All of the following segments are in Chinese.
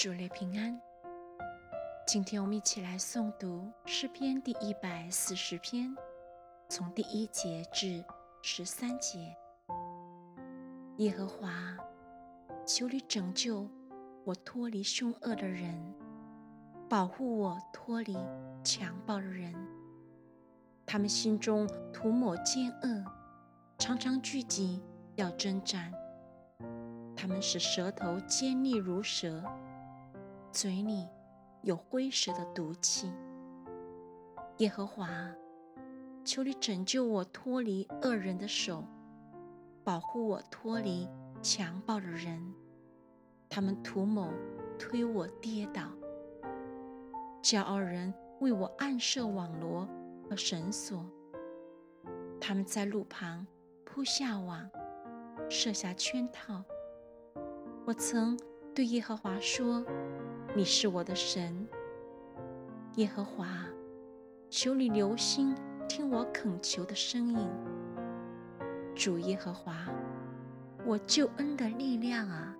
主内平安。今天我们一起来诵读诗篇第一百四十篇，从第一节至十三节。耶和华，求你拯救我脱离凶恶的人，保护我脱离强暴的人。他们心中涂抹奸恶，常常聚集要征战。他们使舌头尖利如蛇。嘴里有灰蛇的毒气。耶和华，求你拯救我脱离恶人的手，保护我脱离强暴的人。他们图谋推我跌倒，骄傲人为我暗设网罗和绳索。他们在路旁铺下网，设下圈套。我曾对耶和华说。你是我的神，耶和华，求你留心听我恳求的声音。主耶和华，我救恩的力量啊，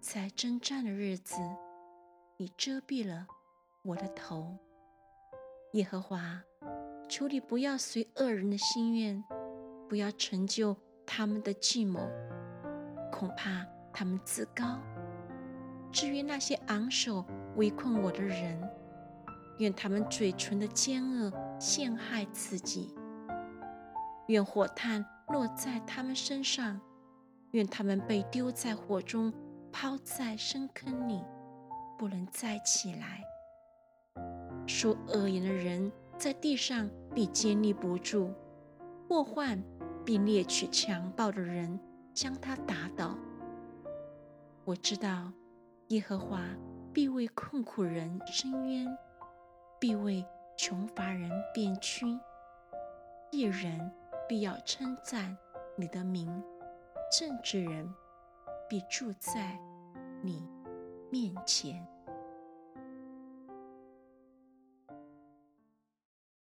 在征战的日子，你遮蔽了我的头。耶和华，求你不要随恶人的心愿，不要成就他们的计谋，恐怕他们自高。至于那些昂首围困我的人，愿他们嘴唇的奸恶陷害自己；愿火炭落在他们身上；愿他们被丢在火中，抛在深坑里，不能再起来。说恶言的人在地上必坚立不住，祸患必猎取强暴的人，将他打倒。我知道。耶和华必为困苦人伸冤，必为穷乏人变屈。一人必要称赞你的名，正直人必住在你面前。